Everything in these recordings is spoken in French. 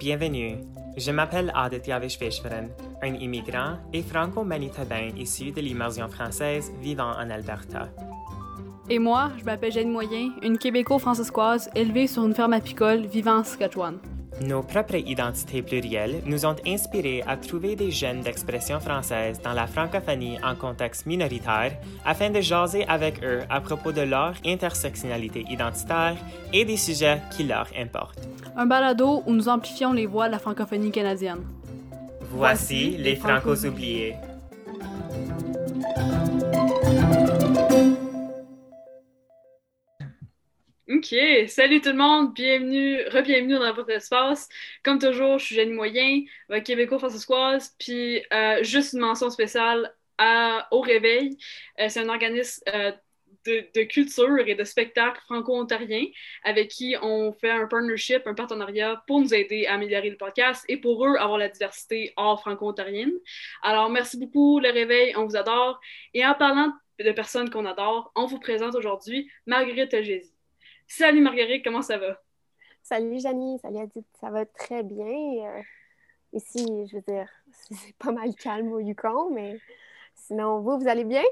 Bienvenue. Je m'appelle Aditya Vishveshwaran, un immigrant et franco-manitobain issu de l'immersion française vivant en Alberta. Et moi, je m'appelle Jeanne Moyen, une québéco-francescoise élevée sur une ferme apicole vivant en Saskatchewan. Nos propres identités plurielles nous ont inspirés à trouver des jeunes d'expression française dans la francophonie en contexte minoritaire afin de jaser avec eux à propos de leur intersectionnalité identitaire et des sujets qui leur importent. Un balado où nous amplifions les voix de la francophonie canadienne. Voici les Francos oubliés. OK. Salut tout le monde. Bienvenue, re-bienvenue dans votre espace. Comme toujours, je suis Jenny Moyen, québéco-françaiscoise. Puis, euh, juste une mention spéciale à, au Réveil. Euh, c'est un organisme euh, de, de, culture et de spectacle franco-ontarien avec qui on fait un partnership, un partenariat pour nous aider à améliorer le podcast et pour eux avoir la diversité hors franco-ontarienne. Alors, merci beaucoup, Le Réveil. On vous adore. Et en parlant de personnes qu'on adore, on vous présente aujourd'hui Marguerite Gézy. Salut Marguerite, comment ça va? Salut Janie, salut Adit, ça va très bien. Euh, ici, je veux dire, c'est pas mal calme au Yukon, mais sinon, vous, vous allez bien?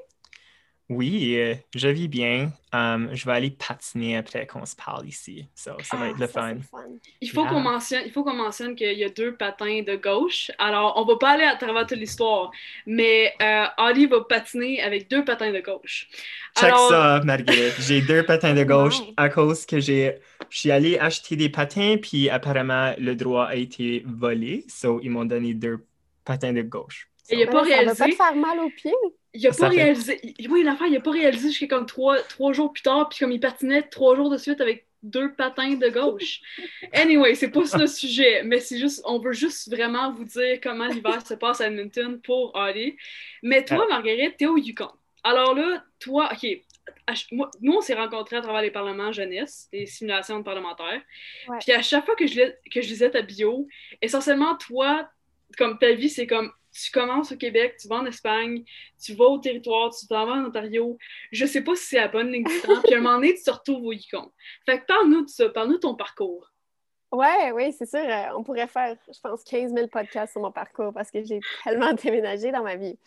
Oui, euh, je vis bien. Um, je vais aller patiner après qu'on se parle ici. So, ça va Ah, être le ça, fun. Il faut Yeah. qu'on mentionne, il faut qu'on mentionne qu'il y a deux patins de gauche. Alors, on va pas aller à travers toute l'histoire, mais euh, Ali va patiner avec deux patins de gauche. Check Alors, ça, Marguerite. J'ai deux patins de gauche Wow. à cause que j'ai. Je suis allé acheter des patins, puis apparemment, le droit a été volé. So, ils m'ont donné deux patins de gauche. Et il a Ouais, pas ça va pas réalisé. te faire mal aux pieds? Il a Ça pas fait- réalisé. Oui, l'affaire, il a pas réalisé jusqu'à comme trois, trois jours plus tard, puis comme il patinait trois jours de suite avec deux patins de gauche. Anyway, c'est pas ça le sujet, mais c'est juste, on veut juste vraiment vous dire comment l'hiver se passe à Edmonton pour Ali. Mais toi, Marguerite, t'es au Yukon. Alors là, toi, ok, moi- nous, on s'est rencontrés à travers les parlements jeunesse, les simulations de parlementaires. Ouais. Puis à chaque fois que je, que je lisais ta bio, essentiellement, toi, comme ta vie, c'est comme tu commences au Québec, tu vas en Espagne, tu vas au territoire, tu t'en vas en Ontario. Je sais pas si c'est la bonne ligne du temps. Puis à un moment donné, tu te retrouves au Yukon. Fait que parle-nous de ça, parle-nous de ton parcours. Ouais, oui, c'est sûr. euh, on pourrait faire, je pense, 15 000 podcasts sur mon parcours parce que j'ai tellement déménagé dans ma vie.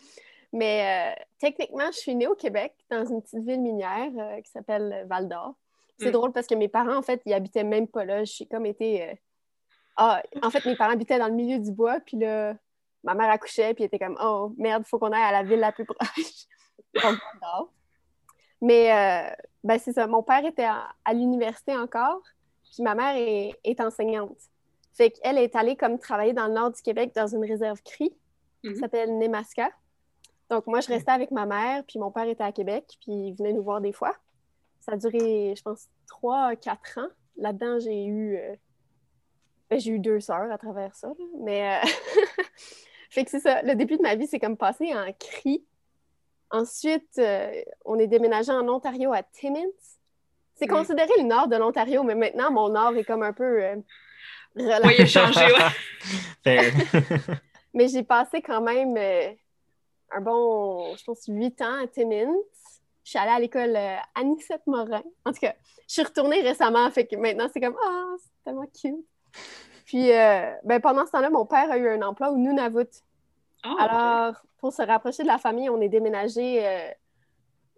Mais euh, techniquement, je suis née au Québec, dans une petite ville minière euh, qui s'appelle Val d'Or. C'est Mm. drôle parce que mes parents, en fait, ils habitaient même pas là. J'ai comme été. Ah, en fait, mes parents habitaient dans le milieu du bois, puis là, ma mère accouchait, puis elle était comme Oh merde, faut qu'on aille à la ville la plus proche. Donc. Mais euh, ben, c'est ça. Mon père était à, à l'université encore, puis ma mère est, est enseignante. Fait qu'elle est allée comme travailler dans le nord du Québec dans une réserve CRI Mhm. qui s'appelle Nemaska. Donc moi, je restais avec ma mère, puis mon père était à Québec, puis il venait nous voir des fois. Ça a duré, je pense, trois, quatre ans. Là-dedans, j'ai eu, euh, ben, j'ai eu deux sœurs à travers ça. là. Mais euh, fait que c'est ça. Le début de ma vie, c'est comme passé en CRI. Ensuite, euh, on est déménagé en Ontario à Timmins. C'est considéré le nord de l'Ontario, mais maintenant, mon nord est comme un peu euh, relax. Oui, il a changé, ouais. Fair. Mais j'ai passé quand même euh, un bon, je pense, huit ans à Timmins. Je suis allée à l'école euh, Anisette Morin. En tout cas, je suis retournée récemment, fait que maintenant, c'est comme « Ah, c'est tellement cute! » Puis, euh, ben, pendant ce temps-là, mon père a eu un emploi au Nunavut. Ah, Alors, pour se rapprocher de la famille, on est déménagé, euh,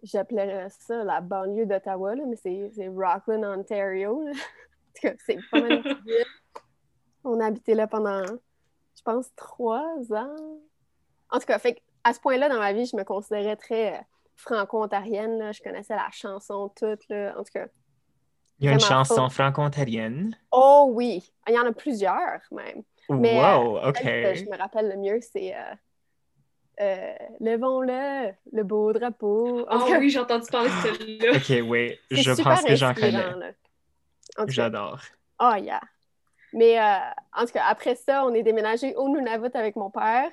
j'appellerais ça la banlieue d'Ottawa, mais c'est Rockland, Ontario. En tout cas, c'est pas mal. On a habité là pendant, je pense, trois ans. En tout cas, fait à ce point-là dans ma vie, je me considérais très euh, franco-ontarienne. Je connaissais la chanson toute. Là. En tout cas, Il y a une chanson faux. franco-ontarienne. oh oui! Il y en a plusieurs, même. Mais, wow, Celle OK. que je me rappelle le mieux, c'est euh, euh, Levons-le, le beau drapeau. En Ah cas, oui, j'ai entendu parler de celle-là. OK, oui, c'est je pense que j'en connais. J'adore. oh yeah. Mais euh, en tout cas, après ça, on est déménagé au Nunavut avec mon père.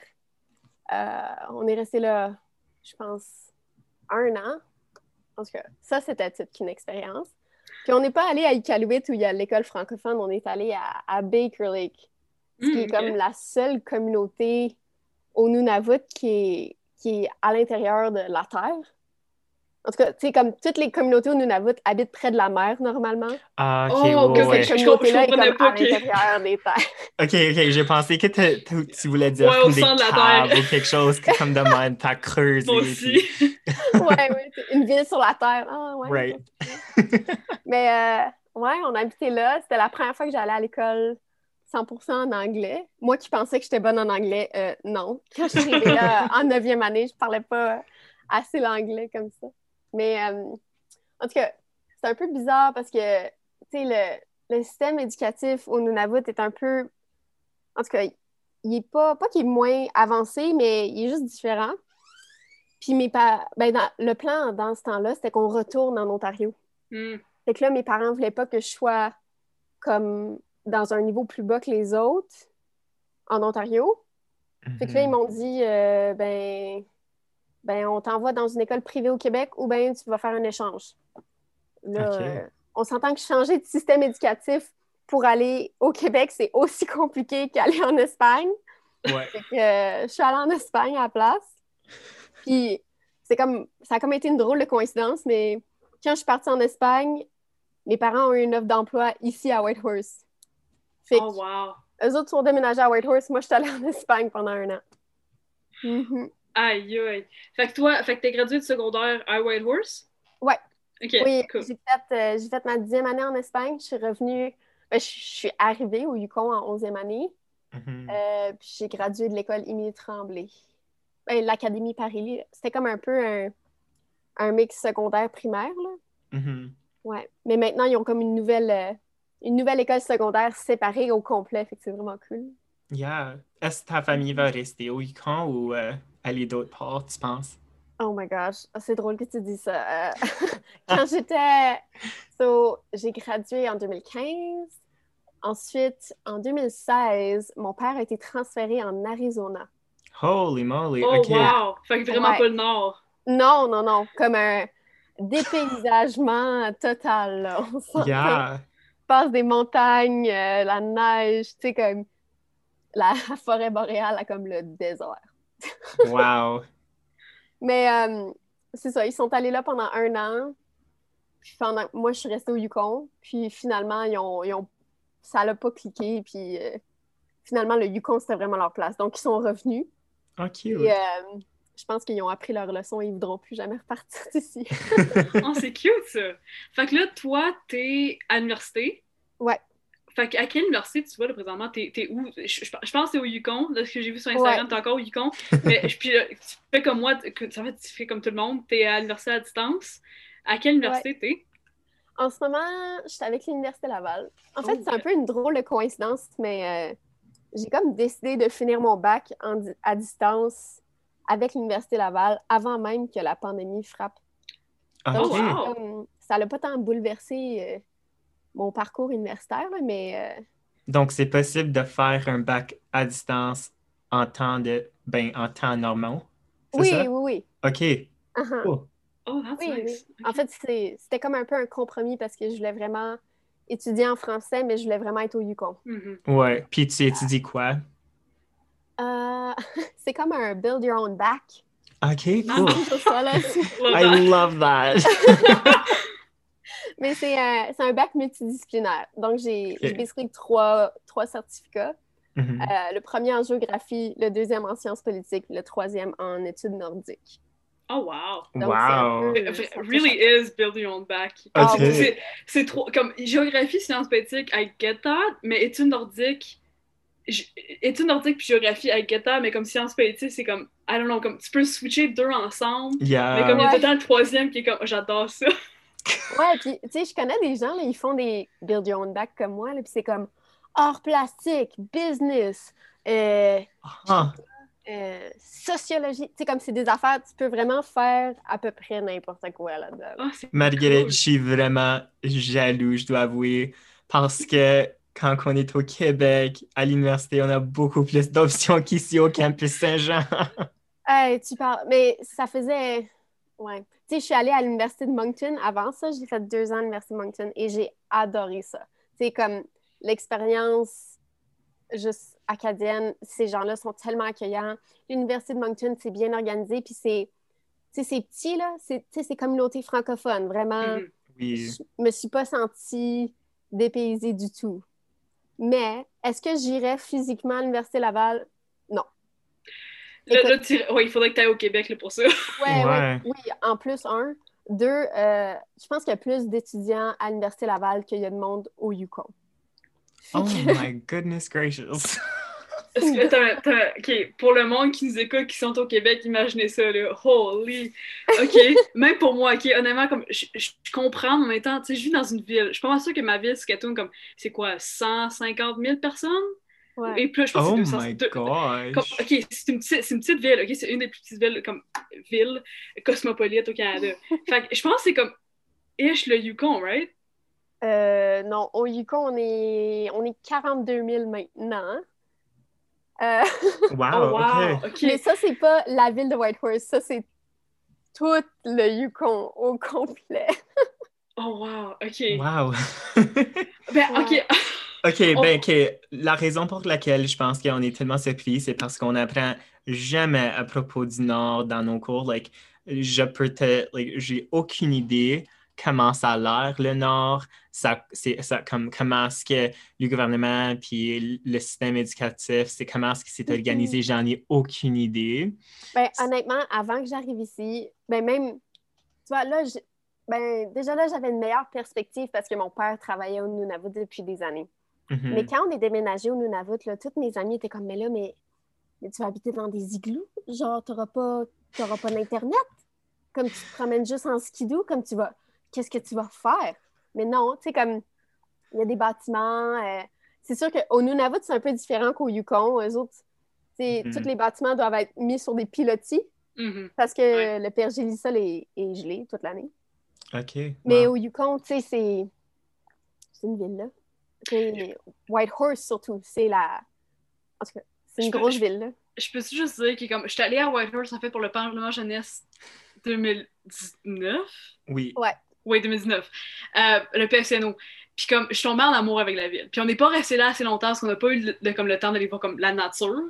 Euh, on est resté là, je pense, un an. En tout cas, ça, c'était toute une expérience. Puis on n'est pas allé à Iqaluit où il y a l'école francophone, on est allé à, à Baker Lake, ce qui Hmm, est ok. comme la seule communauté au Nunavut qui est, qui est à l'intérieur de la Terre. En tout cas, tu sais, comme toutes les communautés au Nunavut habitent près de la mer, normalement. Ah, ok, Oh, ouais, que ouais. Cette Je communauté-là est comme pas à que- l'intérieur des terres. Ok, ok, j'ai pensé que tu voulais dire Ouais, au comme des centre de la caves Terre. ou quelque chose que comme de même, t'as creusé. Moi puis- aussi. ouais, ouais, une ville sur la terre. Ah, ouais. Right. Mais euh, ouais, on habitait là. C'était la première fois que j'allais à l'école 100% en anglais. Moi qui pensais que j'étais bonne en anglais, euh, non. Quand je suis arrivée là en neuvième année, je parlais pas assez l'anglais comme ça. Mais euh, en tout cas, c'est un peu bizarre parce que, tu sais, le, le système éducatif au Nunavut est un peu... En tout cas, il est pas... Pas qu'il est moins avancé, mais il est juste différent. Puis mes pa- ben, dans, le plan dans ce temps-là, c'était qu'on retourne en Ontario. Hmm. Fait que là, mes parents voulaient pas que je sois comme dans un niveau plus bas que les autres en Ontario. Fait que là, ils Mhm. m'ont dit euh, ben, ben, on t'envoie dans une école privée au Québec ou ben tu vas faire un échange. Là, euh, on s'entend que changer de système éducatif pour aller au Québec, c'est aussi compliqué qu'aller en Espagne. Ouais. Fait que euh, je suis allée en Espagne à la place. Puis c'est comme ça a comme été une drôle de coïncidence, mais quand je suis partie en Espagne, mes parents ont eu une offre d'emploi ici à Whitehorse. Fait que Oh, wow. eux autres sont déménagés à Whitehorse, moi je suis allée en Espagne pendant un an. Mhm. Aïe, aïe. Fait que toi, fait que t'es gradué de secondaire à Whitehorse? Ouais. OK, Oui, cool. j'ai fait, euh, j'ai fait ma dixième année en Espagne. Je suis revenue, ben, je, suis arrivée au Yukon en onzième année. Mhm. Euh, puis j'ai gradué de l'école Émilie Tremblay. Ben, l'Académie Paris. C'était comme un peu un, un mix secondaire primaire, là. Mhm. Ouais. Mais maintenant, ils ont comme une nouvelle, euh, une nouvelle école secondaire séparée au complet. Fait que c'est vraiment cool. Yeah. Est-ce que ta famille va rester au Yukon ou euh, aller d'autre part, tu penses? Oh my gosh, Ah, c'est drôle que tu dis ça. Euh, quand j'étais. So, j'ai gradué en 2015. Ensuite, en 2016, mon père a été transféré en Arizona. Holy moly, Oh, wow. Fait que vraiment Ouais. pas le nord. Non, non, non, comme un dépaysagement total. Là. On. Yeah. passe des montagnes, euh, la neige, tu sais, comme la forêt boréale à comme le désert. Wow. Mais euh, c'est ça, ils sont allés là pendant un an. Puis pendant, moi, je suis restée au Yukon. Puis finalement, ils ont, ils ont- ça l'a pas cliqué. Puis euh, finalement, le Yukon, c'était vraiment leur place. Donc, ils sont revenus. Ok. Et euh, je pense qu'ils ont appris leur leçon et ils voudront plus jamais repartir d'ici. Oh, c'est cute, ça. Fait que là, toi, t'es à l'université. Ouais. Fait que à quelle université tu vas, là, présentement? T'es t'es où? Je, je- je pense que c'est au Yukon. Là, ce que j'ai vu sur Instagram, Ouais. t'es encore au Yukon. Mais puis, euh, tu fais comme moi, que- ça fait, tu fais comme tout le monde. T'es à l'université à distance. À quelle université t'es? En ce moment, je suis avec l'Université Laval. En fait, Oh. c'est un peu une drôle de coïncidence, mais euh, j'ai comme décidé de finir mon bac en à distance avec l'Université Laval avant même que la pandémie frappe. Donc, Ok. Oh, comme- ça n'a pas tant bouleversé euh, mon parcours universitaire, là, mais euh, Donc, c'est possible de faire un bac à distance en temps de, ben, en temps normal. Oui, ça? oui, oui. Ok. Uh-huh. Cool. Oh, that's Oui, oui. En fait, c'était comme un peu un compromis parce que je voulais vraiment étudier en français, mais je voulais vraiment être au Yukon. Mhm. Ouais. Puis tu étudies quoi? Euh, c'est comme un build your own back. Ok, cool. I love that. Mais c'est un, c'est un bac multidisciplinaire. Donc, j'ai Ok. j'ai basically trois, trois certificats. Mhm. Euh, le premier en géographie, le deuxième en sciences politiques, le troisième en études nordiques. Oh, wow. Donc, Wow. peu- It really is build your own back. Ah, Ok. oui. C'est- C'est trop. Comme géographie, sciences politiques, I get that, mais études nordiques. Études nordiques puis géographie, I get that, mais comme sciences politiques, c'est comme, I don't know, comme tu peux switcher deux ensemble, Yeah. mais comme il y a tout le temps le troisième qui est comme, j'adore ça. Ouais, puis tu sais, je connais des gens, là, ils font des build your own back comme moi, là, puis c'est comme art plastique, business, euh, Ah. euh, sociologie. Tu sais, comme c'est des affaires, tu peux vraiment faire à peu près n'importe quoi là-dedans. Ah, c'est Marguerite, cool. je suis vraiment jaloux, je dois avouer, parce que quand on est au Québec, à l'université, on a beaucoup plus d'options qu'ici au campus Saint-Jean. Hey, tu parles. Mais ça faisait. Ouais. Tu sais, je suis allée à l'Université de Moncton. Avant ça, j'ai fait deux ans à l'Université de Moncton et j'ai adoré ça. Tu sais, comme l'expérience juste acadienne, ces gens-là sont tellement accueillants. L'Université de Moncton, c'est bien organisé, puis c'est. sais, c'est petit, là, c'est communauté francophone, vraiment. Mhm. Oui. Je me suis pas sentie dépaysée du tout. Mais est-ce que j'irais physiquement à l'Université Laval? Non. Là, Écoute- là, tu- ouais, il faudrait que tu ailles au Québec là, pour ça. Ouais, ouais, Ouais. oui, en plus, un. Deux, euh, je pense qu'il y a plus d'étudiants à l'Université Laval qu'il y a de monde au Yukon. Oh que- my goodness gracious. Est-ce que, pour le monde qui nous écoute, qui sont au Québec, imaginez ça, là. Holy! OK, même pour moi, OK, honnêtement, comme, je, comprends, mais en même temps, tu sais, je vis dans une ville. Je suis pas mal sûre que ma ville, Saskatoon, comme, c'est quoi, 150 000 personnes? Ouais. Et plus, je pense Oh que c'est 200. my deux- gosh. comme- OK, c'est une, petite- c'est une petite ville, OK? C'est une des plus petites villes, comme, ville cosmopolite au Canada. fait que je pense que c'est comme, ish, le Yukon, right? Euh, non, au Yukon, on est, on est 42 000 maintenant. Euh, Wow, oh, wow! mais ça, c'est pas la ville de Whitehorse, ça, c'est tout le Yukon au complet. Oh, wow! OK. Wow. Ben, OK. OK, ben, OK. La raison pour laquelle je pense qu'on est tellement surpris, c'est parce qu'on apprend jamais à propos du Nord dans nos cours. Like, je peux te, like, j'ai aucune idée comment ça a l'air, le Nord, ça, c'est, ça, comme, comment est-ce que le gouvernement puis le système éducatif, c'est comment est-ce que c'est Mhm. organisé, j'en ai aucune idée. Ben, honnêtement, avant que j'arrive ici, ben même, tu vois, là, ben, déjà là, j'avais une meilleure perspective parce que mon père travaillait au Nunavut depuis des années. Mhm. Mais quand on est déménagé au Nunavut, là, toutes mes amies étaient comme, mais là, mais, mais tu vas habiter dans des igloos? Genre, t'auras pas, t'auras pas d'Internet? Comme tu te promènes juste en skidoo, comme tu vas, qu'est-ce que tu vas faire? Mais non, tu sais, comme, il y a des bâtiments. euh, c'est sûr qu'au Nunavut, c'est un peu différent qu'au Yukon. Eux autres, Mhm. tous les bâtiments doivent être mis sur des pilotis Mhm. parce que Ouais. le pergélisol est, est gelé toute l'année. OK. Mais wow. au Yukon, tu sais, c'est c'est une ville, C'est Whitehorse, surtout. C'est la... En tout cas, c'est une peux- grosse je- ville, là. Je peux juste dire que comme je suis allée à Whitehorse en fait pour le Parlement jeunesse 2019. Oui. Oui, 2019. Euh, le PSNO. Puis comme je suis tombée en amour avec la ville. Puis on n'est pas resté là assez longtemps parce qu'on n'a pas eu le, le- comme le temps d'aller voir comme la nature.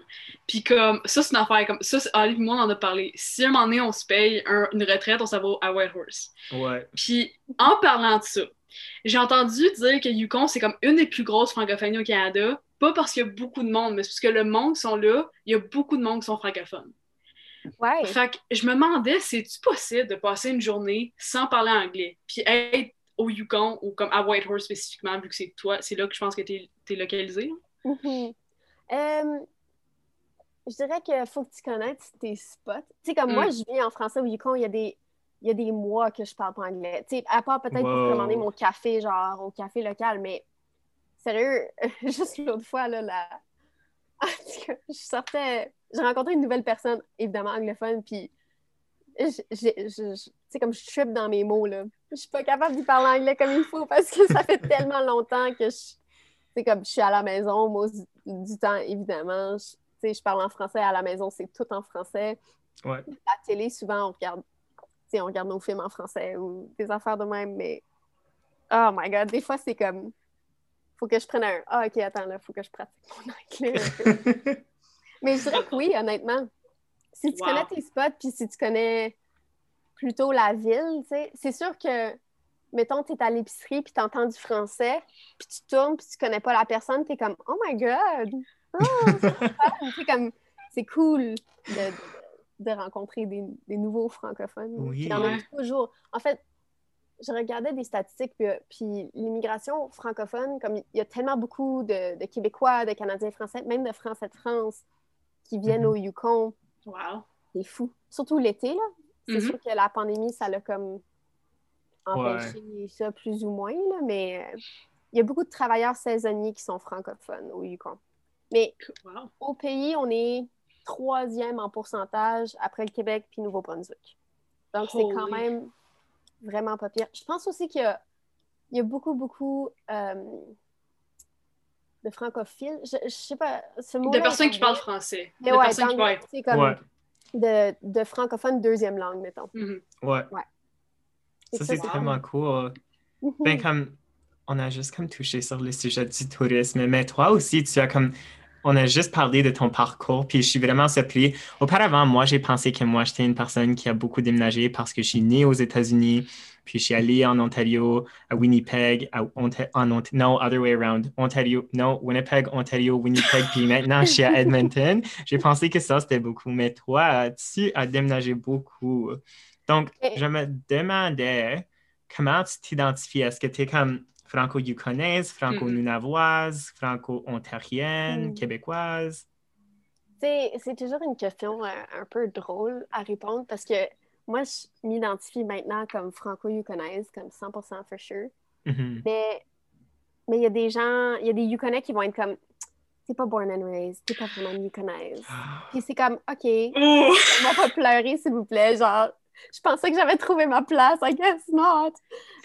Puis comme ça c'est une affaire comme ça, Ali et moi on en a parlé. Si un moment donné on se paye un- une retraite, on s'en va à Whitehorse. Ouais. Puis en parlant de ça, j'ai entendu dire que Yukon, c'est comme une des plus grosses francophonies au Canada. Pas parce qu'il y a beaucoup de monde, mais parce que le monde qui sont là, il y a beaucoup de monde qui sont francophones. Ouais. Fait que je me demandais, c'est-tu possible de passer une journée sans parler anglais? Puis être au Yukon ou comme à Whitehorse spécifiquement, vu que c'est toi, c'est là que je pense que t'es es localisé? Mhm. Euh, je dirais qu'il faut que tu connaisses tes spots. Tu sais, comme Mm. moi, je vis en français au Yukon, il y a des, il y a des mois que je parle pas anglais. Tu sais, à part peut-être Wow. pour commander mon café, genre au café local, mais sérieux, juste l'autre fois, là, la... Je sortais, j'ai rencontré une nouvelle personne, évidemment anglophone, puis sais, comme je tripe dans mes mots, là. Je suis pas capable d'y parler anglais comme il faut parce que ça fait tellement longtemps que je, c'est comme je suis à la maison, moi, du, du temps, évidemment. Je, je parle en français à la maison, c'est tout en français. Ouais. La télé, souvent, on regarde, on regarde nos films en français ou des affaires de même, mais oh my god, des fois, c'est comme faut que je prenne un Ah, ok, attends, là, faut que je pratique mon anglais mais je dirais que oui, honnêtement. Si tu Wow. connais tes spots, puis si tu connais plutôt la ville, tu sais, c'est sûr que mettons, tu es à l'épicerie puis tu entends du français, puis tu tournes puis tu connais pas la personne, tu es comme Oh my God! Oh, c'est cool de, de- rencontrer des, des nouveaux francophones. Oui. Il y en a Ouais. toujours. En fait, je regardais des statistiques, puis, puis l'immigration francophone, comme il y a tellement beaucoup de, de Québécois, de Canadiens français, même de Français de France qui viennent Mhm. au Yukon, Wow. c'est fou. Surtout l'été, là. C'est Mhm. sûr que la pandémie, ça l'a comme empêché ça plus ou moins, là, mais euh, il y a beaucoup de travailleurs saisonniers qui sont francophones au Yukon. Mais Wow. au pays, on est troisième en pourcentage après le Québec puis Nouveau-Brunswick. Donc, c'est quand même vraiment pas pire. Je pense aussi qu'il y a, il y a beaucoup, beaucoup euh, de francophiles. Je, je sais pas, ce mot De personnes qui parlent français. Mais de ouais, personnes qui parlent. c'est comme Ouais. de, de francophones deuxième langue, mettons. Mhm. Ouais. Ça, c'est c'est vraiment cool. Mhm. Ben, comme, on a juste comme touché sur le sujet du tourisme, mais toi aussi, tu as comme on a juste parlé de ton parcours, puis je suis vraiment surpris. Auparavant, moi, j'ai pensé que moi, j'étais une personne qui a beaucoup déménagé parce que je suis née aux États-Unis, puis je suis allée en Ontario, à Winnipeg, à en non, other way around, Ontario, non, Winnipeg, Ontario, Winnipeg, puis maintenant je suis à Edmonton. J'ai pensé que ça, c'était beaucoup, mais toi, tu as déménagé beaucoup. Donc, je me demandais comment tu t'identifies? Est-ce que tu es comme franco-yukonaise, franco-nunavoise, franco-ontarienne, mm. québécoise? C'est toujours une question euh, un, peu drôle à répondre parce que moi, je m'identifie maintenant comme franco-yukonaise, comme 100% for sure. Mm-hmm. Mais mais il y a des gens, il y a des Yukonais qui vont être comme t'es pas born and raised, t'es pas vraiment Yukonaise. Puis c'est comme, OK, on va pas pleurer, s'il vous plaît. Genre, je pensais que j'avais trouvé ma place, I guess not.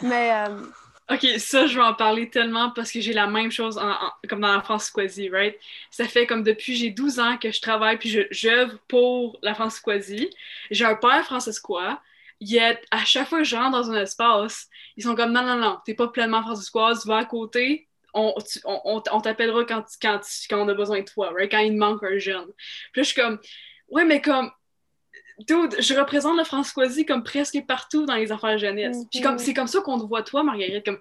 Mais. Euh, OK, ça, je vais en parler tellement parce que j'ai la même chose comme dans la Quasi, right? Ça fait comme depuis j'ai 12 ans que je travaille puis j'œuvre pour la Quasi. J'ai un père francescois. Yet, à chaque fois que je rentre dans un espace, ils sont comme non, non, non, t'es pas pleinement francescoise, va à côté, on, on, on t'appellera quand, quand, quand, on a besoin de toi, right? Quand il manque un jeune. Puis là, je suis comme, ouais, mais comme, dude, je représente la Françoisie comme presque partout dans les affaires jeunesse. Puis comme, mhm. c'est comme ça qu'on te voit, toi, Marguerite. Comme,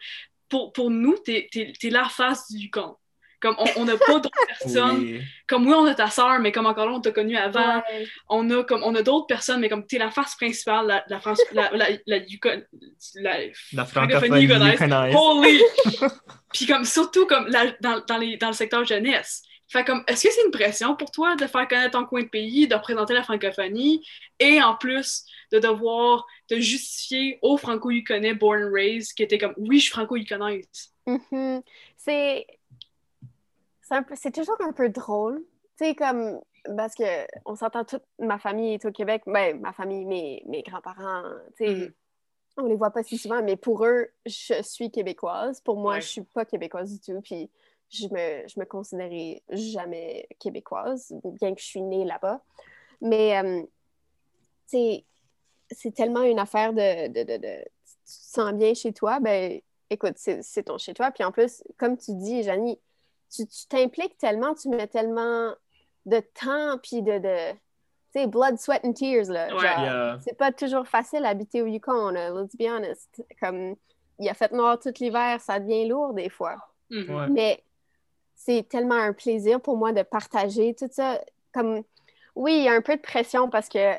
pour, pour nous, t'es es, la face du con. Comme, on n'a pas d'autres personnes. Comme, oui, on a ta sœur, mais comme encore là, on t'a connu avant. On a, comme, on a d'autres personnes, mais comme t'es la face principale, la, la France, la, la, la, la, la francophonie Holy! Puis comme, surtout, comme, dans, dans, les, dans le secteur jeunesse fait comme, est-ce que c'est une pression pour toi de faire connaître ton coin de pays, de représenter la francophonie et en plus de devoir te justifier au franco-yukonais born and raised qui était comme, oui, je suis franco-yukonaise? Mm-hmm. C'est. C'est toujours un peu drôle. Tu sais, comme. Parce que on s'entend toute ma famille est au Québec. Ben, ma famille, mes, mes grands-parents, tu sais. Mm-hmm. On les voit pas si souvent, mais pour eux, je suis québécoise. Pour moi, je suis pas québécoise du tout. Puis je me, je me considérais jamais québécoise, bien que je suis née là-bas. Mais, euh, c'est tellement une affaire de, de, de, de, Tu te sens bien chez toi, ben écoute, c'est ton chez toi. Puis en plus, comme tu dis, Janie, tu t'impliques tellement, tu mets tellement de temps, puis de. de tu sais, blood, sweat and tears, là. C'est pas toujours facile d'habiter au Yukon, là, let's be honest. Comme, il a fait noir tout l'hiver, ça devient lourd des fois. Mm-hmm. Mais c'est tellement un plaisir pour moi de partager tout ça. Comme, oui, il y a un peu de pression parce que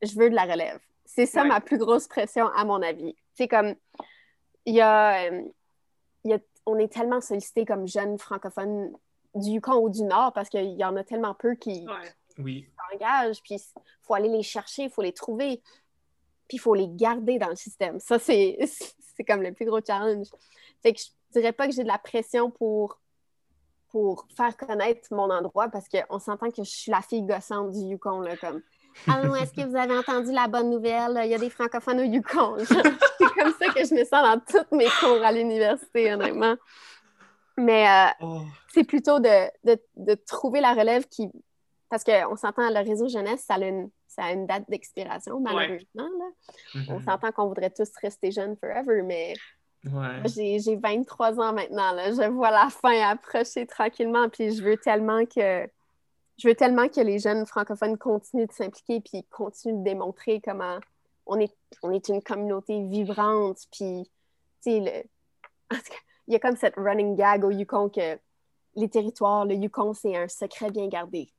je veux de la relève. C'est ça ma plus grosse pression, à mon avis. C'est comme, il y a, on est tellement sollicité comme jeunes francophones du Yukon ou du Nord parce qu'il y en a tellement peu qui s'engagent, puis il faut aller les chercher, il faut les trouver, puis il faut les garder dans le système. Ça, c'est comme le plus gros challenge. Fait que je dirais pas que j'ai de la pression pour pour faire connaître mon endroit parce qu'on s'entend que je suis la fille gossante du Yukon, là, comme Allô, est-ce que vous avez entendu la bonne nouvelle? Il y a des francophones au Yukon. c'est comme ça que je me sens dans toutes mes cours à l'université, honnêtement. Mais euh, oh. c'est plutôt de, de, de, trouver la relève qui. Parce qu'on s'entend, le réseau jeunesse, ça a une, ça a une date d'expiration, malheureusement. Là. Mm-hmm. On s'entend qu'on voudrait tous rester jeunes forever, mais j'ai 23 ans maintenant. Là. Je vois la fin approcher tranquillement. Puis je veux tellement que je veux tellement que les jeunes francophones continuent de s'impliquer puis continuent de démontrer comment on est, on est une communauté vibrante. Puis, il y a comme cette running gag au Yukon que les territoires, le Yukon, c'est un secret bien gardé.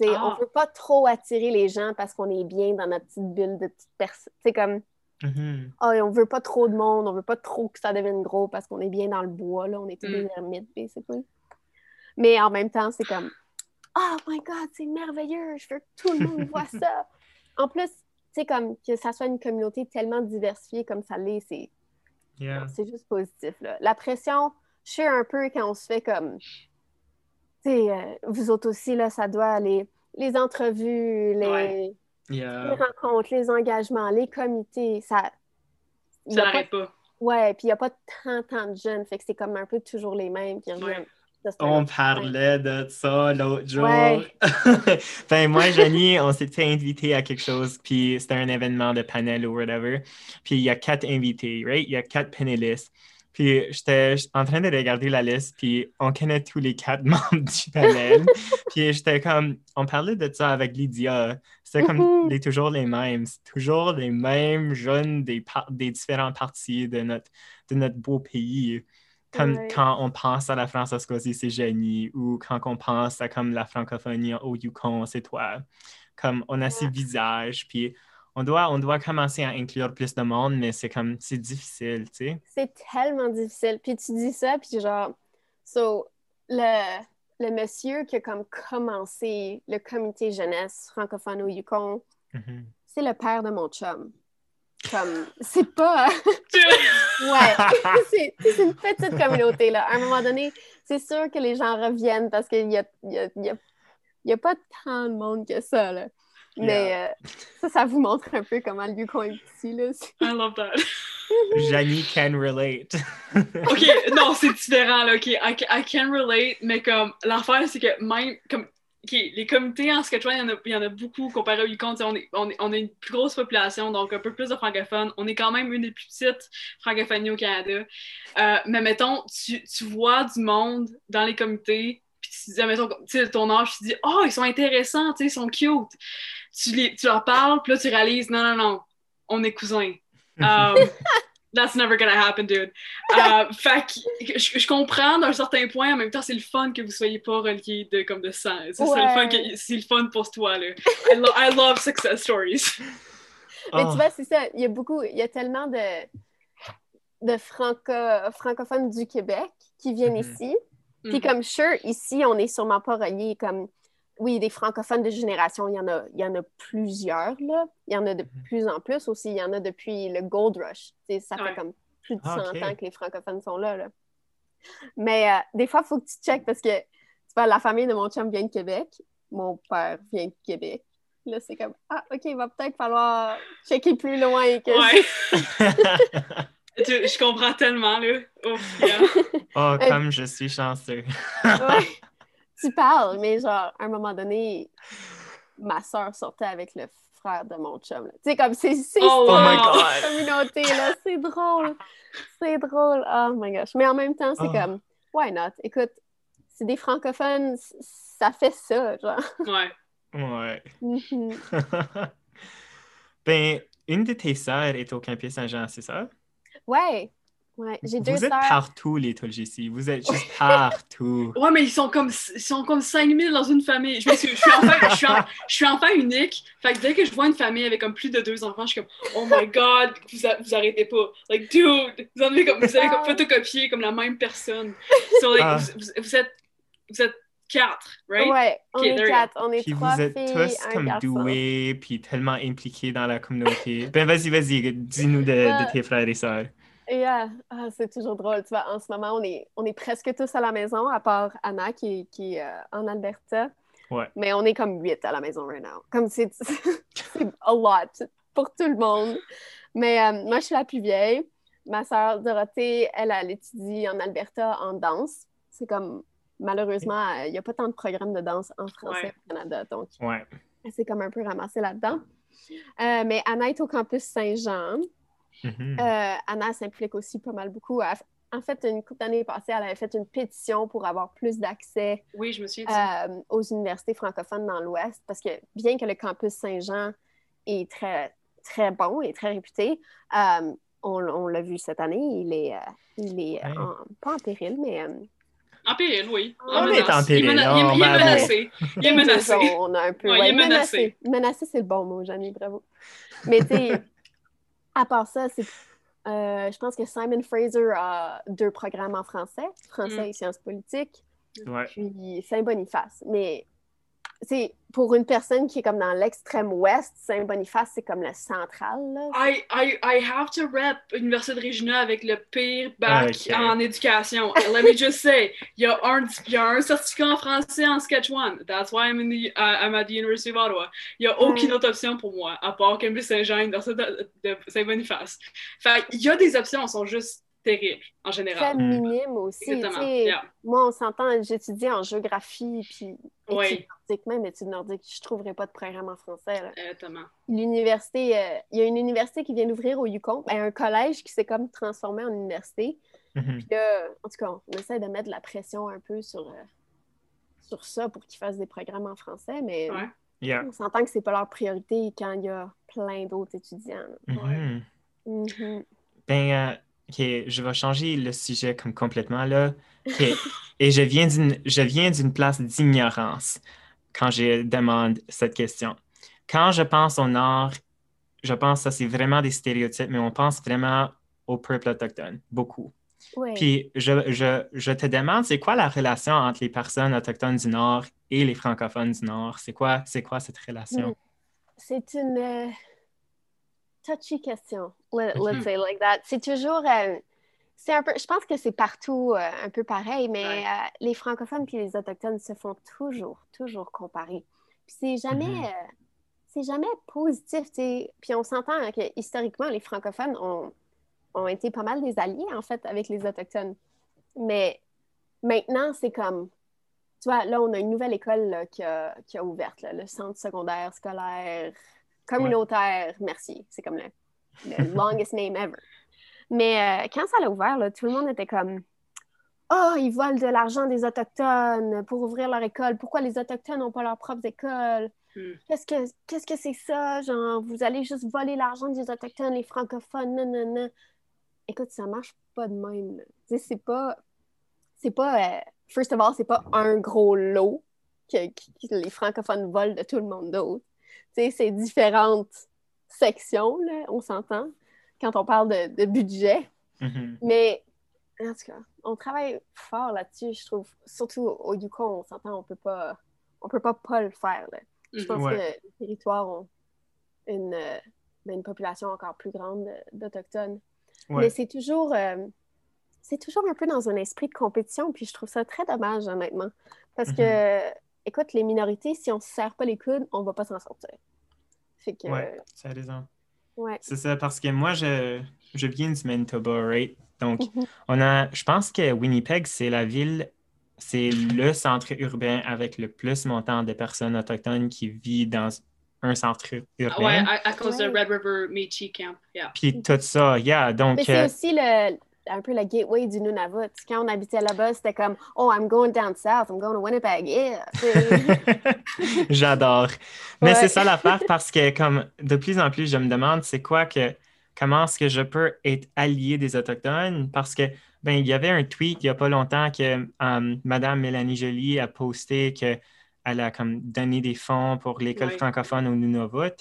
On ne ah. veut pas trop attirer les gens parce qu'on est bien dans notre petite bulle de petites personnes. C'est comme Mm on veut pas trop de monde, on veut pas trop que ça devienne gros parce qu'on est bien dans le bois, là, on est tous des mm. ermites, basically. Mais en même temps, c'est comme Oh my God, c'est merveilleux, je veux que tout le monde voit ça. En plus, c'est comme que ça soit une communauté tellement diversifiée comme ça l'est, c'est c'est juste positif. Là. La pression, je suis un peu quand on se fait comme euh, vous autres aussi, là, ça doit aller. Les entrevues, les. Les rencontres, les engagements, les comités, ça. Ça n'arrête pas. Ouais, puis il n'y a pas tant, tant de jeunes, fait que c'est comme un peu toujours les mêmes qui reviennent. On parlait de ça l'autre jour. ben, moi, Jenny, on s'était invité à quelque chose, puis c'était un événement de panel ou whatever. Puis il y a quatre invités, right? Il y a quatre panélistes. Puis j'étais en train de regarder la liste, puis on connaît tous les quatre membres du panel. puis j'étais comme, on parlait de ça avec Lydia. C'était comme les, toujours les mêmes. Toujours les mêmes jeunes des, des différentes parties de notre, de notre beau pays. Comme quand on pense à la France à Scotie, c'est Jenny. Ou quand on pense à comme la francophonie au Yukon, c'est toi. Comme on a ces visages, puis on doit, on doit commencer à inclure plus de monde, mais c'est comme, c'est difficile, tu sais. C'est tellement difficile. Puis tu dis ça, puis genre, so, le, le monsieur qui a comme commencé le comité jeunesse francophone au Yukon, mm-hmm. c'est le père de mon chum. Comme, c'est pas. ouais, c'est une petite communauté, là. À un moment donné, c'est sûr que les gens reviennent parce qu'il y a, y, a, y, a, y a pas tant de monde que ça, là. Mais euh, ça, ça vous montre un peu comment le Yukon est petit, là. I love that. Janie can relate. OK, non, c'est différent, là. OK, I, I, can relate, mais comme, l'affaire, c'est que même, comme, OK, les comités en Saskatchewan, il y a, y en a beaucoup comparé au Yukon. On est, on, est, on est une plus grosse population, donc un peu plus de francophones. On est quand même une des plus petites francophonies au Canada. Euh, mais mettons, tu, tu vois du monde dans les comités, puis tu dis, mettons, tu sais, ton âge, tu dis, oh, ils sont intéressants, tu sais, ils sont cute tu, les, tu leur parles, puis là, tu réalises, non, non, non, on est cousins. Um, that's never gonna happen, dude. Uh, fait que je, je comprends d'un certain point, en même temps, c'est le fun que vous soyez pas reliés de, comme de sang. C'est ouais. le, fun que, c'est le fun pour toi, là. I, lo I love success stories. Mais tu vois, c'est ça, il y a beaucoup, il y a tellement de, de franco, francophones du Québec qui viennent mm -hmm. ici. Puis mm -hmm. comme, sure, ici, on est sûrement pas reliés comme oui, des francophones de génération, il y en a, il y en a plusieurs, là. Il y en a de Mhm. plus en plus aussi. Il y en a depuis le Gold Rush. Ça Ouais. fait comme plus de Ah, 100 ok. ans que les francophones sont là. là. Mais euh, des fois, il faut que tu checkes parce que tu vois, la famille de mon chum vient de Québec. Mon père vient de Québec. Là, c'est comme Ah, OK, il va peut-être falloir checker plus loin que Ouais. Je comprends tellement, là. Oh, yeah. oh, Euh, comme je suis chanceux. Ouais. Tu parles, mais genre, à un moment donné, ma soeur sortait avec le frère de mon chum. Tu sais, comme c'est c'est Oh, communauté, là. C'est drôle. C'est drôle. Oh my gosh. Mais en même temps, c'est Oh. comme, why not? Écoute, c'est des francophones, ça fait ça, genre. Ouais. ouais. Mhm. ben, une de tes sœurs est au campus Saint-Jean, c'est ça? ouais. Ouais. J'ai deux Vous êtes sœurs. partout, les Tulgisi. Vous êtes juste partout. Ouais, mais ils sont comme, ils sont comme 5000 dans une famille. Je, suis enfant, je, suis en- je suis enfant unique. Fait que dès que je vois une famille avec comme plus de deux enfants, je suis comme, oh my god, vous, a- vous arrêtez pas. Like, dude, vous, en avez comme, vous avez comme photocopié comme la même personne. So, like, Ah. vous, vous- vous êtes, vous êtes quatre, right? Ouais, on Ok, est quatre. On est Puis trois vous êtes filles, tous un comme garçon. doués, puis tellement impliqués dans la communauté. Ben, vas-y, vas-y, dis-nous de, de tes frères et sœurs. Yeah. Ah, c'est toujours drôle. Tu vois, en ce moment, on est, on est presque tous à la maison, à part Anna qui, est- qui est euh, en Alberta. Ouais. Mais on est comme huit à la maison right now. Comme c'est c'est a lot pour tout le monde. Mais euh, moi, je suis la plus vieille. Ma sœur Dorothée, elle, elle étudie en Alberta en danse. C'est comme, malheureusement, euh, il n'y a pas tant de programmes de danse en français Ouais. au Canada. Donc, Ouais. elle s'est comme un peu ramassée là-dedans. Euh, mais Anna est au campus Saint-Jean. Mhm. Euh, Anna s'implique aussi pas mal beaucoup. En fait, une couple d'années passées, elle avait fait une pétition pour avoir plus d'accès Oui, je me suis dit. euh, aux universités francophones dans l'Ouest, parce que bien que le campus Saint-Jean est très, très bon et très réputé, euh, on, on l'a vu cette année, il est, euh, il est Ouais. en- pas en péril, mais euh, En péril, oui. On menace. est en péril, Il mena- il est- on il est va menacé. Il est menacé. on a un peu. Ouais, ouais, il est menacé. menacé. Menacé, c'est le bon mot, Janie, bravo. Mais tu sais, à part ça, c'est. euh, je pense que Simon Fraser a deux programmes en français, français Mm. et sciences politiques, Ouais. puis Saint-Boniface. Mais c'est pour une personne qui est comme dans l'extrême ouest, Saint-Boniface, c'est comme le central. Là. I, I, I have to rep Université de Regina avec le pire bac en éducation. Let me just say, il y, a un, il y a un certificat en français en Saskatchewan. That's why I'm, in the, uh, I'm at the University of Ottawa. Il n'y a aucune autre option pour moi, à part Campus Saint-Jean, Université de, de Saint-Boniface. Fait il y a des options, elles sont juste terribles, en Très général. minime aussi. Yeah. Moi, on s'entend, j'étudie en géographie, puis Oui. études nordiques, même études nordiques, je ne trouverais pas de programme en français. là. Exactement. l'université, euh, il y a une université qui vient d'ouvrir au Yukon, ben, un collège qui s'est comme transformé en université. Mhm. Puis là, en tout cas, on essaie de mettre de la pression un peu sur, euh, sur ça pour qu'ils fassent des programmes en français, mais Ouais. Yeah. on s'entend que c'est pas leur priorité quand il y a plein d'autres étudiants. Mhm. Mhm. Ben, euh, ok, je vais changer le sujet comme complètement là. Ok. Et je viens d'une, je viens d'une place d'ignorance quand je demande cette question. Quand je pense au Nord, je pense que c'est vraiment des stéréotypes, mais on pense vraiment au peuple autochtone, beaucoup. Puis je, je, je te demande, c'est quoi la relation entre les personnes autochtones du Nord et les francophones du Nord? C'est quoi, c'est quoi cette relation? C'est une euh, touchy question, Ok. let's say like that. C'est toujours, euh, c'est un peu, je pense que c'est partout euh, un peu pareil, mais Ouais. euh, les francophones puis les autochtones se font toujours, toujours comparer. Puis c'est jamais, Mhm. euh, c'est jamais positif, tu sais. Puis on s'entend hein, que historiquement, les francophones ont, ont été pas mal des alliés en fait avec les autochtones. Mais maintenant, c'est comme, tu vois, là, on a une nouvelle école là, qui, a, qui a ouverte, là, le centre secondaire scolaire communautaire Mercier. C'est comme le, le longest name ever. Mais euh, quand ça l'a ouvert, là, tout le monde était comme Oh, ils volent de l'argent des Autochtones pour ouvrir leur école. Pourquoi les Autochtones n'ont pas leurs propres écoles? Hmm. Qu'est-ce que qu'est-ce que c'est ça? Genre, vous allez juste voler l'argent des Autochtones, les francophones, non, non, non. Écoute, ça marche pas de même. c'est pas. C'est pas. euh, first of all, c'est pas un gros lot que, les francophones volent de tout le monde d'autre. C'est différentes sections, là, on s'entend, quand on parle de, de budget. Mhm. Mais en tout cas, on travaille fort là-dessus, je trouve. Surtout au Yukon, on s'entend, on peut pas. On peut pas pas le faire. là. Je Mhm. pense Ouais. que les territoires ont une, euh, ben, une population encore plus grande de- d'Autochtones. Ouais. Mais c'est toujours, euh, c'est toujours un peu dans un esprit de compétition, puis je trouve ça très dommage, honnêtement. Parce que, écoute, les minorités, si on se serre pas les coudes, on va pas s'en sortir. Fait que, Ouais, tu as raison. Ouais. C'est ça, parce que moi, je, je viens du Manitoba, right? Donc, Mhm. on a, je pense que Winnipeg, c'est la ville, c'est le centre urbain avec le plus montant de personnes autochtones qui vivent dans un centre Ah urbain. Ouais, à, à cause Ouais. de Red River Meechee Camp. Yeah. Puis tout ça, yeah. Donc, Mais c'est euh, aussi le, un peu le gateway du Nunavut. Quand on habitait là-bas, c'était comme Oh, I'm going down south, I'm going to Winnipeg. Yeah! J'adore. Mais Ouais. c'est ça l'affaire parce que comme de plus en plus, je me demande c'est quoi que comment est-ce que je peux être allié des Autochtones? Parce que ben il y avait un tweet il y a pas longtemps que euh, Madame Mélanie Joly a posté que elle a comme donné des fonds pour l'école Oui. francophone au Nunavut.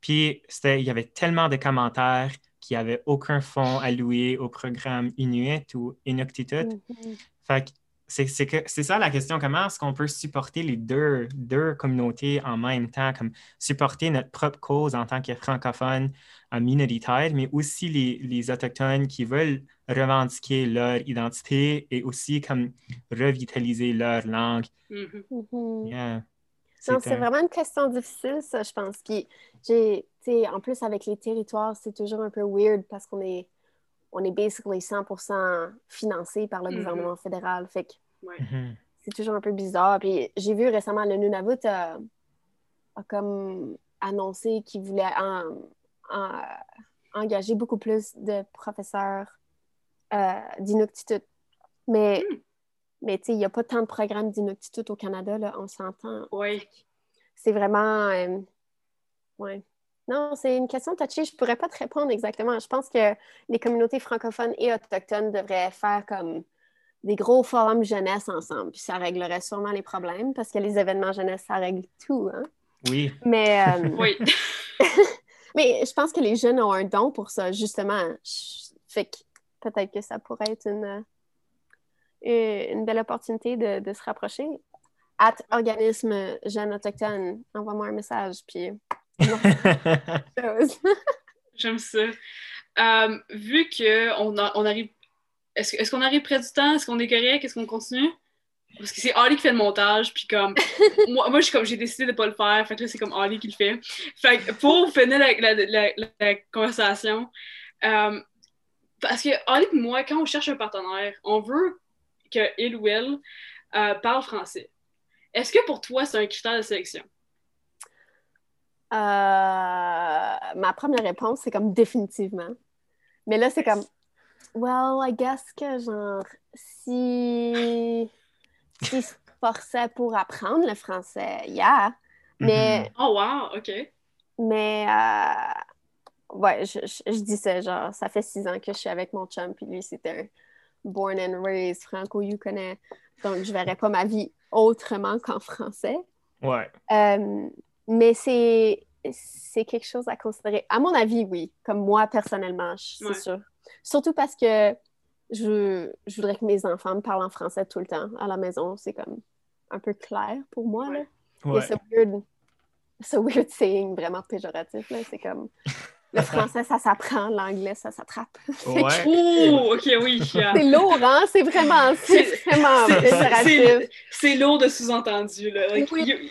Puis c'était il y avait tellement de commentaires qu'il n'y avait aucun fonds alloué au programme Inuit ou Inuktitut. Mhm. Fait que c'est c'est que- c'est ça la question. Comment est-ce qu'on peut supporter les deux, deux communautés en même temps, comme supporter notre propre cause en tant que francophone euh, minoritaire, mais aussi les, les Autochtones qui veulent revendiquer leur identité et aussi comme revitaliser leur langue. Mhm. Mhm. Yeah. C'est un- vraiment une question difficile, ça, je pense. Puis, j'ai, tu sais, en plus, avec les territoires, c'est toujours un peu weird parce qu'on est, on est basically 100% financé par le Mhm. gouvernement fédéral. Fait que Ouais. Mhm. c'est toujours un peu bizarre. Puis, j'ai vu récemment, le Nunavut a, a comme annoncé qu'il voulait en- en- engager beaucoup plus de professeurs euh, d'Inuktitut. Mais, Hmm. Mais tu sais, il n'y a pas tant de programmes d'Inuktitut au Canada, là, on s'entend Ouais. c'est vraiment. euh, ouais. Non, c'est une question touchée. Je pourrais pas te répondre exactement. Je pense que les communautés francophones et autochtones devraient faire comme des gros forums jeunesse ensemble. Puis ça réglerait sûrement les problèmes parce que les événements jeunesse, ça règle tout. Hein? Oui. Mais, euh, Oui. mais je pense que les jeunes ont un don pour ça, justement. Fait que peut-être que ça pourrait être une, euh, une belle opportunité de, de se rapprocher. At organisme jeune autochtone, envoie-moi un message, puis. J'aime ça. Euh, vu qu'on on arrive. Est-ce qu'on arrive près du temps? Est-ce qu'on est correct? Est-ce qu'on continue? Parce que c'est Ali qui fait le montage, puis comme. moi, moi je suis comme j'ai décidé de pas le faire, fait que là, c'est comme Ali qui le fait. Fait que pour finir la, la, la, la- la conversation, euh, parce que Ali et moi, quand on cherche un partenaire, on veut qu'il ou elle euh, parle français. Est-ce que pour toi, c'est un critère de sélection? Euh, ma première réponse, c'est comme définitivement. Mais là, c'est comme well, I guess que genre, si. si se forçait pour apprendre le français, yeah. Mais. Oh, wow, OK. Mais. euh, ouais, je, je, je dis ça, genre, ça fait six ans que je suis avec mon chum, puis lui, c'était un born and raised franco-yukonais. Donc, je verrais pas ma vie autrement qu'en français. Ouais. Euh, mais c'est c'est quelque chose à considérer. À mon avis, oui. Comme moi, personnellement, c'est Ouais. sûr. Surtout parce que je, je voudrais que mes enfants me parlent en français tout le temps à la maison. C'est comme un peu clair pour moi. Là. Ouais. A ce weird, ce weird saying vraiment péjoratif. là. C'est comme le français, ça s'apprend, l'anglais, ça s'attrape. Ouais. Oh, OK, oui. yeah. C'est lourd, hein? C'est vraiment, c'est vraiment c'est- lourd de sous-entendu, là. Like, Oui. you-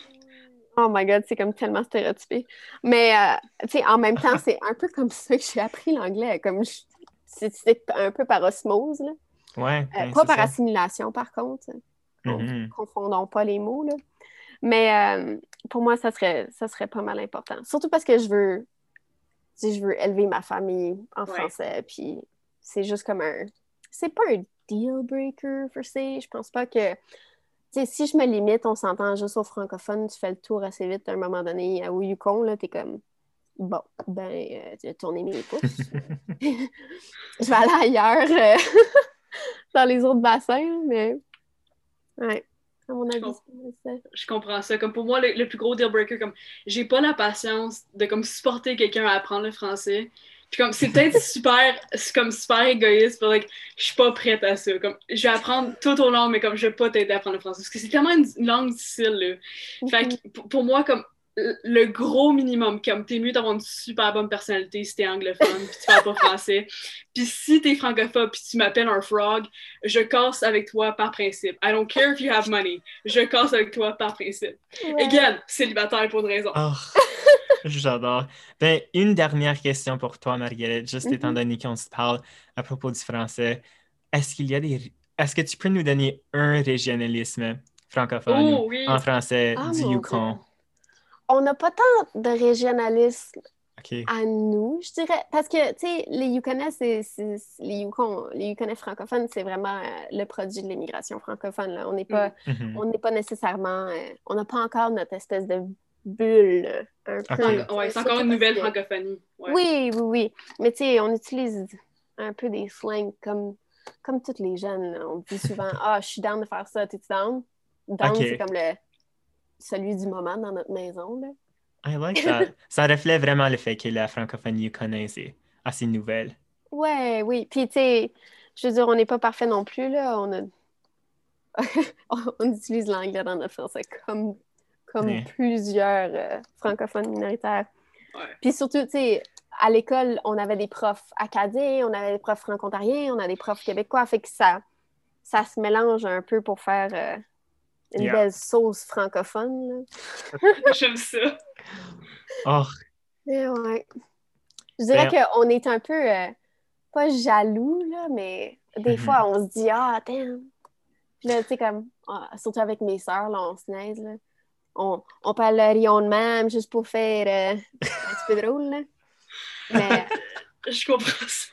Oh my god, c'est comme tellement stéréotypé. Mais, euh, tu sais, en même temps, c'est un peu comme ça que j'ai appris l'anglais. Comme je- c'est un peu par osmose, là. Ouais. Euh, ben, pas par ça. assimilation, par contre. Mhm. Confondons pas les mots, là. Mais euh, pour moi, ça serait, ça serait pas mal important. Surtout parce que je veux, sais, je veux élever ma famille en Ouais. français. Puis c'est juste comme un. C'est pas un deal breaker, per se. Je pense pas que. Si je me limite, on s'entend juste aux francophones, tu fais le tour assez vite à un moment donné. Au Yukon, là, t'es comme. Bon, ben, euh, tu as tourné mes pouces. je vais aller ailleurs, euh, dans les autres bassins, mais. Ouais. À mon avis, ça. Je comprends ça. Comme pour moi, le, le plus gros deal breaker, comme j'ai pas la patience de comme supporter quelqu'un à apprendre le français. Puis comme c'est peut-être super, comme super égoïste, mais like, je suis pas prête à ça. Comme je vais apprendre tout au long, mais comme je vais pas t'aider à apprendre le français. Parce que c'est tellement une, langue difficile, là. Fait que pour, pour moi, comme le- gros minimum, comme t'es mieux d'avoir une super bonne personnalité si t'es anglophone puis tu parles pas français. Puis si t'es francophone puis tu m'appelles un frog, je casse avec toi par principe. I don't care if you have money. Je casse avec toi par principe. Ouais. Again, célibataire pour une raison. Oh, J'adore. Ben, une dernière question pour toi, Marguerite, juste Mhm. étant donné qu'on se parle à propos du français. Est-ce qu'il y a des. Est-ce que tu peux nous donner un régionalisme francophone Oh oui. en français Ah, du Yukon? Dieu. On n'a pas tant de régionalisme à nous, je dirais. Parce que, tu sais, les Yukonais, c'est, c'est- c'est- les, Yukon, les Yukonais francophones, c'est vraiment euh, le produit de l'immigration francophone. là. On n'est pas, Mhm. on n'est pas nécessairement... euh, on n'a pas encore notre espèce de bulle, là, un peu. Ouais, c'est encore une nouvelle que- francophonie. Ouais. Oui, oui, oui. Mais tu sais, on utilise un peu des slangs comme, comme toutes les jeunes. là. On dit souvent Ah, je suis down de faire ça, t'es-tu down? Down, c'est comme le celui du moment dans notre maison. Là. I like that. Ça reflète vraiment le fait que la francophonie est assez nouvelle. Ouais, oui. Puis tu sais, je veux dire, on n'est pas parfait non plus, là. On a. on utilise l'anglais dans notre français comme, comme Ouais. plusieurs euh, francophones minoritaires. Ouais. Puis surtout, tu sais, à l'école, on avait des profs acadiens, on avait des profs franco-ontariens, on a des profs québécois. Fait que ça, ça se mélange un peu pour faire euh, une Yeah. belle sauce francophone. là. J'aime ça. Oh, ouais. Je dirais Ben- qu'on est un peu, euh, pas jaloux, là, mais des Mhm. fois, on se dit, ah, damn. Puis là, tu sais, comme, ah, surtout avec mes sœurs, là, on se niaise, là. On, on parle le rion de même juste pour faire euh, un petit peu drôle, là. Mais Je comprends ça.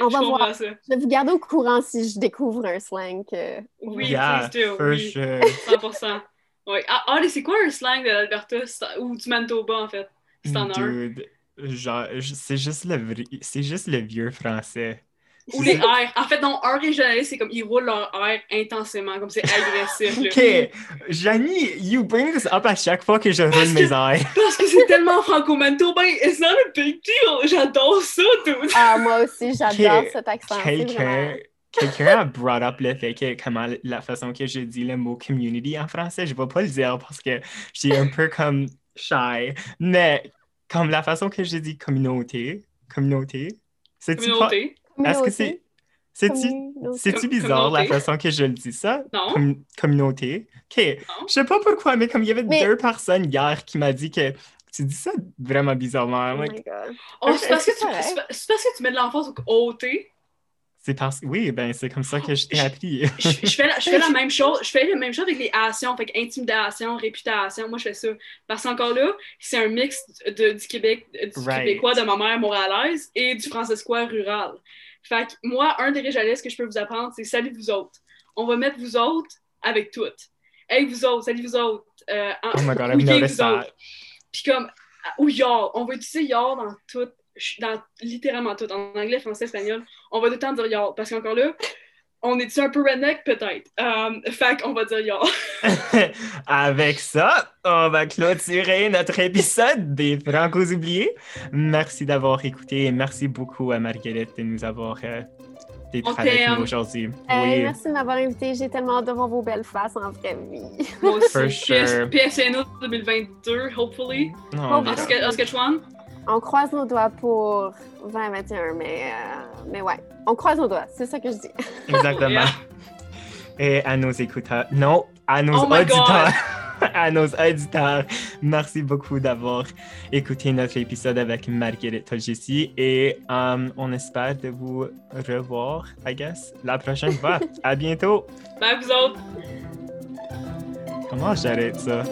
On Je va voir. ça. Je vais vous garder au courant si je découvre un slang que... Oui, yeah, please do, for oui. sure. 100%. Ouais. Ah, ah, mais c'est quoi un slang de l'Alberta ou du Manitoba, en fait? C'est en un? Dude, genre, c'est juste le vrai- c'est juste le vieux français. Ou les airs. En fait, non, un régionaliste, c'est comme ils roulent leur air intensément, comme c'est agressif. Ok, Janie, you bring this up à chaque fois que je roule mes airs. Parce que c'est tellement franco-manitobain. It's not a big deal. J'adore ça, dude. Ah, moi aussi, j'adore cet accent. c'est Quelqu'un quelqu'un a brought up le fait que comment la façon que je dis le mot community en français, je vais pas le dire parce que je suis un peu comme shy, mais comme la façon que je dis communauté, communauté, c'est-tu pas... Communauté. Est-ce que c'est... C'est-tu bizarre la façon que je le dis ça? Non. Com- communauté. OK. Non. Je sais pas pourquoi, mais comme il y avait Mais- deux personnes hier qui m'a dit que tu dis ça vraiment bizarrement. Oh like, my God. Oh, c'est parce, que tu- correct. c'est pa- c'est parce que tu mets de l'emphase au OT. c'est parce que oui, ben c'est comme ça que je t'ai Je- appris. Je, je fais la, je fais la même chose. Je fais la même chose avec les actions, fait que intimidation, réputation. Moi, je fais ça. Parce qu'encore là, c'est un mix de, du Québec, du Right. québécois de ma mère montréalaise et du francescois rural. Fait que moi, un des réjalistes que je peux vous apprendre, c'est salut vous autres. On va mettre vous autres avec toutes. Hey vous autres, salut vous autres. Euh, en- Oh my god, I've ou yeah, noticed vous that. autres. Puis comme, ou y'all. On va utiliser y'all dans tout, dans littéralement tout. En anglais, français, espagnol. On va tout le temps dire y'all. Parce qu'encore là, on est-tu un peu redneck? Peut-être. Um, fait qu'on va dire y'all. Avec ça, on va clôturer notre épisode des Francos oubliés. Merci d'avoir écouté et merci beaucoup à Marguerite de nous avoir euh, d'être On avec nous aujourd'hui. Hey, oui, Merci de m'avoir invité. J'ai tellement hâte de voir vos belles faces en vraie vie. Moi aussi. For sure. PS, PSNO 2022, hopefully. Oh, en Saskatchewan. On croise nos doigts pour 2021, mais, euh, mais ouais, on croise nos doigts, c'est ça que je dis. Exactement. Yeah. Et à nos écouteurs, non, à nos Oh auditeurs. À nos auditeurs, merci beaucoup d'avoir écouté notre épisode avec Marguerite Togissi et euh, on espère de vous revoir, I guess, la prochaine fois. à bientôt. Bye, vous autres. Comment j'arrête ça?